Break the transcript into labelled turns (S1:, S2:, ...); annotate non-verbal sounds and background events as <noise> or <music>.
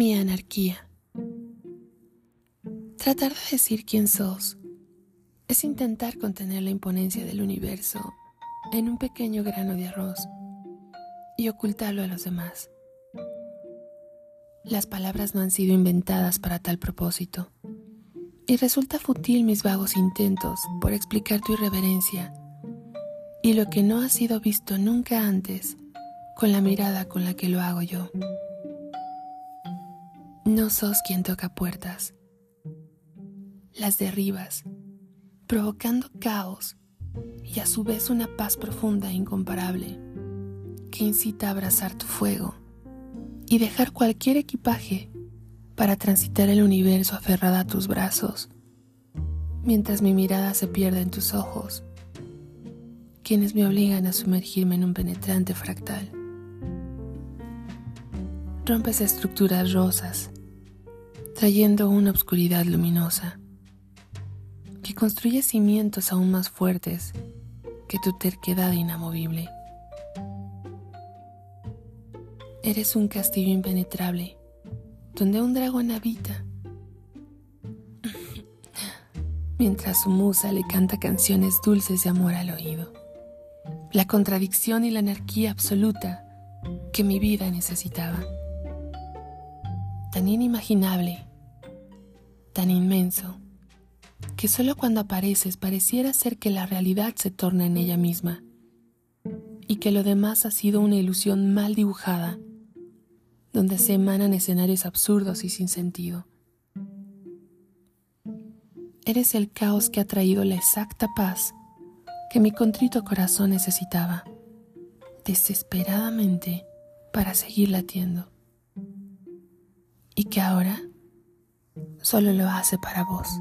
S1: Mi anarquía. Tratar de decir quién sos es intentar contener la imponencia del universo en un pequeño grano de arroz y ocultarlo a los demás. Las palabras no han sido inventadas para tal propósito y resulta fútil mis vagos intentos por explicar tu irreverencia y lo que no ha sido visto nunca antes con la mirada con la que lo hago yo. No sos quien toca puertas, las derribas, provocando caos y a su vez una paz profunda e incomparable que incita a abrazar tu fuego y dejar cualquier equipaje para transitar el universo aferrada a tus brazos, mientras mi mirada se pierde en tus ojos, quienes me obligan a sumergirme en un penetrante fractal rompes estructuras rosas, trayendo una obscuridad luminosa, que construye cimientos aún más fuertes que tu terquedad inamovible. Eres un castillo impenetrable, donde un dragón habita, <laughs> mientras su musa le canta canciones dulces de amor al oído. La contradicción y la anarquía absoluta que mi vida necesitaba tan inimaginable, tan inmenso, que solo cuando apareces pareciera ser que la realidad se torna en ella misma y que lo demás ha sido una ilusión mal dibujada, donde se emanan escenarios absurdos y sin sentido. Eres el caos que ha traído la exacta paz que mi contrito corazón necesitaba, desesperadamente, para seguir latiendo y que ahora solo lo hace para vos.